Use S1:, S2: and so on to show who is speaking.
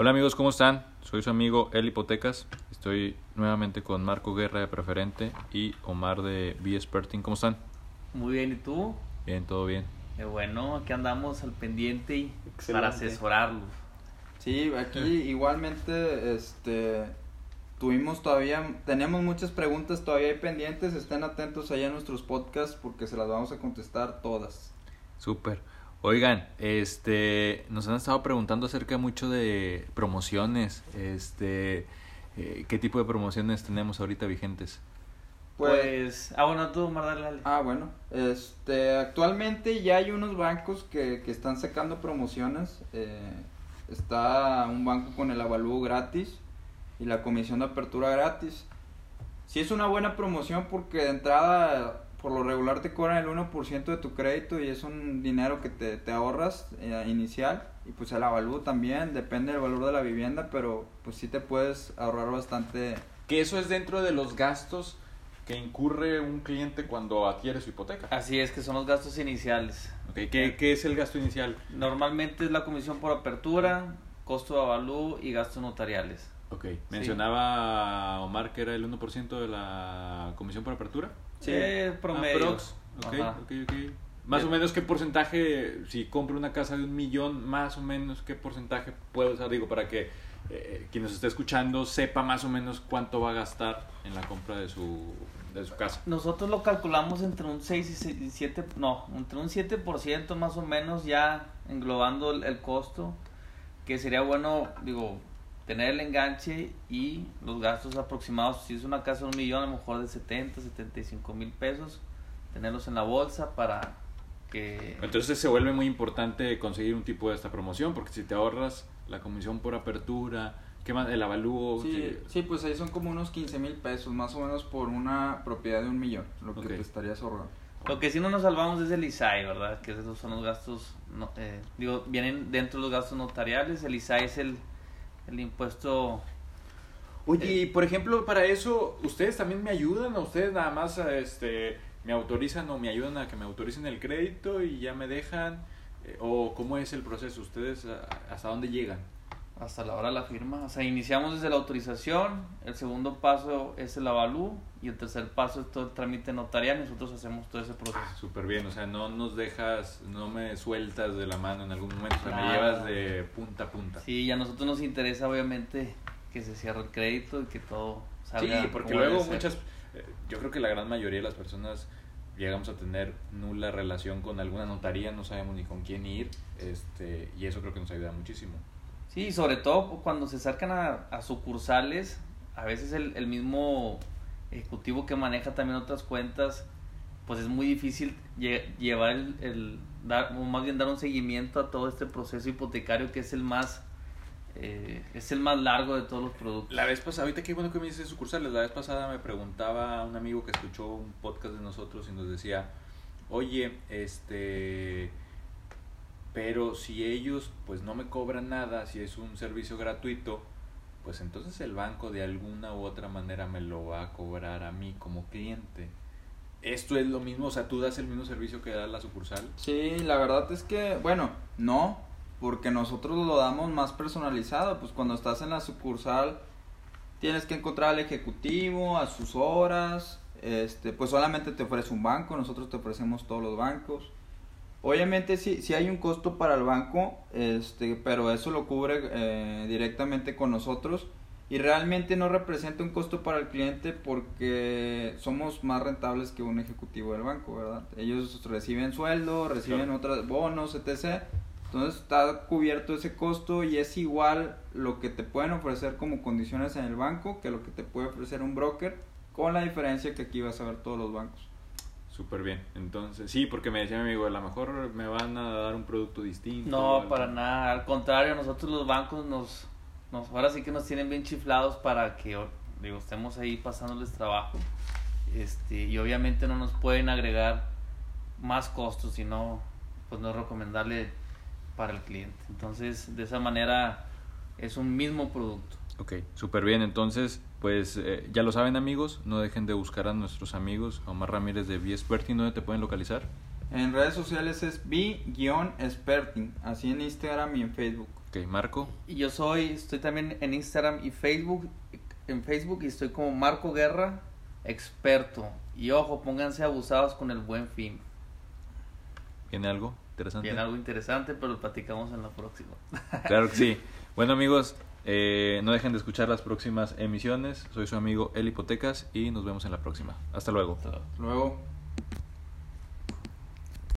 S1: Hola amigos, ¿cómo están? Soy su amigo El Hipotecas. Estoy nuevamente con Marco Guerra de Preferente y Omar de B-Experting. ¿Cómo están?
S2: Muy bien, ¿y tú?
S1: Bien, todo bien.
S2: Qué bueno, aquí andamos al pendiente y para asesorarlos.
S3: Sí, aquí igualmente este tuvimos todavía tenemos muchas preguntas todavía hay pendientes, estén atentos allá a nuestros podcasts porque se las vamos a contestar todas.
S1: Súper. Oigan, este, nos han estado preguntando acerca mucho de promociones. Este, eh, ¿qué tipo de promociones tenemos ahorita vigentes?
S2: Pues, ah, bueno, tú, Mar, dale, dale.
S3: Ah, bueno, este, actualmente ya hay unos bancos que, que están sacando promociones. eh, está un banco con el avalúo gratis y la comisión de apertura gratis. Sí es una buena promoción porque de entrada, por lo regular te cobran el 1% de tu crédito y es un dinero que te, te ahorras eh, inicial. Y pues el avalúo también, depende del valor de la vivienda, pero pues sí te puedes ahorrar bastante.
S1: Que eso es dentro de los gastos que incurre un cliente cuando adquiere su hipoteca.
S2: Así es que son los gastos iniciales.
S1: Okay, ¿qué, ¿Qué es el gasto inicial?
S2: Normalmente es la comisión por apertura, costo de avalúo y gastos notariales.
S1: Ok, mencionaba Omar que era el 1% de la comisión por apertura.
S2: Sí, promedio.
S1: Aprox. Ok,
S2: Ajá.
S1: ok, ok. Más o menos qué porcentaje, si compro una casa de un millón, más o menos qué porcentaje puedo usar, digo, para que eh, quien nos esté escuchando sepa más o menos cuánto va a gastar en la compra de su, de su casa.
S2: Nosotros lo calculamos entre un 6 y se- y 7, no, entre un 7% más o menos ya englobando el, el costo, que sería bueno, digo, tener el enganche y los gastos aproximados, si es una casa de un millón, a lo mejor de 70, 75 mil pesos, tenerlos en la bolsa para que...
S1: Entonces se vuelve muy importante conseguir un tipo de esta promoción, porque si te ahorras la comisión por apertura, ¿qué más? El avalúo.
S3: Sí,
S1: que-
S3: sí, pues ahí son como unos 15 mil pesos, más o menos por una propiedad de un millón, lo que te estarías ahorrando.
S2: Lo que sí no nos salvamos es el ISAI, ¿verdad? Que esos son los gastos, no- eh, digo, vienen dentro de los gastos notariales, el ISAI es el, el impuesto
S1: Oye, y por ejemplo, para eso, ¿ustedes también me ayudan? ¿O ustedes nada más este, me autorizan o me ayudan a que me autoricen el crédito y ya me dejan? Eh, ¿O cómo es el proceso? ¿Ustedes hasta dónde llegan?
S2: Hasta la hora de la firma. O sea, iniciamos desde la autorización, el segundo paso es el avalú y el tercer paso es todo el trámite notarial nosotros hacemos todo ese proceso.
S1: Ah, súper bien, o sea, no nos dejas, no me sueltas de la mano en algún momento, o sea, me llevas de punta a punta.
S2: Sí, y a nosotros nos interesa obviamente que se cierre el crédito y que todo
S1: Sí,
S2: salga
S1: porque
S2: como
S1: luego muchas, eh, yo creo que la gran mayoría de las personas llegamos a tener nula relación con alguna notaría, no sabemos ni con quién ir, este, y eso creo que nos ayuda muchísimo.
S2: Sí, sobre todo cuando se acercan a, a sucursales, a veces el, mismo ejecutivo que maneja también otras cuentas, pues es muy difícil lle- llevar el, el- dar, o más bien dar un seguimiento a todo este proceso hipotecario que es el más, eh, es el más largo de todos los productos.
S1: La vez pasada, ahorita qué bueno que me dices sucursales, la vez pasada me preguntaba un amigo que escuchó un podcast de nosotros y nos decía, oye, este, pero si ellos pues no me cobran nada, si es un servicio gratuito, pues entonces el banco de alguna u otra manera me lo va a cobrar a mí como cliente. Esto es lo mismo, o sea, tú das el mismo servicio que da la sucursal.
S3: Sí, la verdad es que, bueno, no, porque nosotros lo damos más personalizado, pues cuando estás en la sucursal tienes que encontrar al ejecutivo a sus horas, este, pues solamente te ofrece un banco, nosotros te ofrecemos todos los bancos. Obviamente sí, sí hay un costo para el banco, este, pero eso lo cubre eh, directamente con nosotros y realmente no representa un costo para el cliente porque somos más rentables que un ejecutivo del banco, ¿verdad? Ellos reciben sueldo, reciben
S1: Claro.
S3: otros bonos, etc. Entonces está cubierto ese costo y es igual lo que te pueden ofrecer como condiciones en el banco que lo que te puede ofrecer un broker, con la diferencia que aquí vas a ver todos los bancos.
S1: Súper bien. Entonces, sí, porque me decía mi amigo, a lo mejor me van a dar un producto distinto.
S2: No, para nada. Al contrario, nosotros los bancos nos, nos ahora sí que nos tienen bien chiflados para que digo, estemos ahí pasándoles trabajo. Este, y obviamente no nos pueden agregar más costos, sino pues no es recomendable para el cliente. Entonces, de esa manera es un mismo producto.
S1: Ok, súper bien. Entonces, pues eh, ya lo saben amigos, no dejen de buscar a nuestros amigos, Omar Ramírez de B-Experting, ¿dónde te pueden localizar?
S3: En redes sociales es b-experting, así en Instagram y en Facebook.
S1: Ok, Marco.
S2: Y yo soy, estoy también en Instagram y Facebook, en Facebook y estoy como Marco Guerra, experto. Y ojo, pónganse abusados con el buen fin.
S1: ¿Viene algo interesante?
S2: Viene algo interesante, pero lo platicamos en la próxima.
S1: Claro que sí. Bueno amigos, eh, no dejen de escuchar las próximas emisiones. Soy su amigo El Hipotecas y nos vemos en la próxima. Hasta luego.
S2: Hasta
S3: luego.